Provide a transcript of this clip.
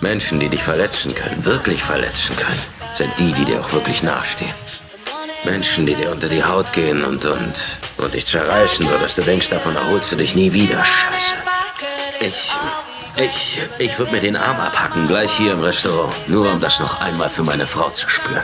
Menschen, die dich verletzen können, wirklich verletzen können, sind die, die dir auch wirklich nahestehen. Menschen, die dir unter die Haut gehen und, und, und dich zerreißen, sodass du denkst, davon erholst du dich nie wieder. Scheiße. Ich, ich, ich würde mir den Arm abhacken, gleich hier im Restaurant, nur um das noch einmal für meine Frau zu spüren.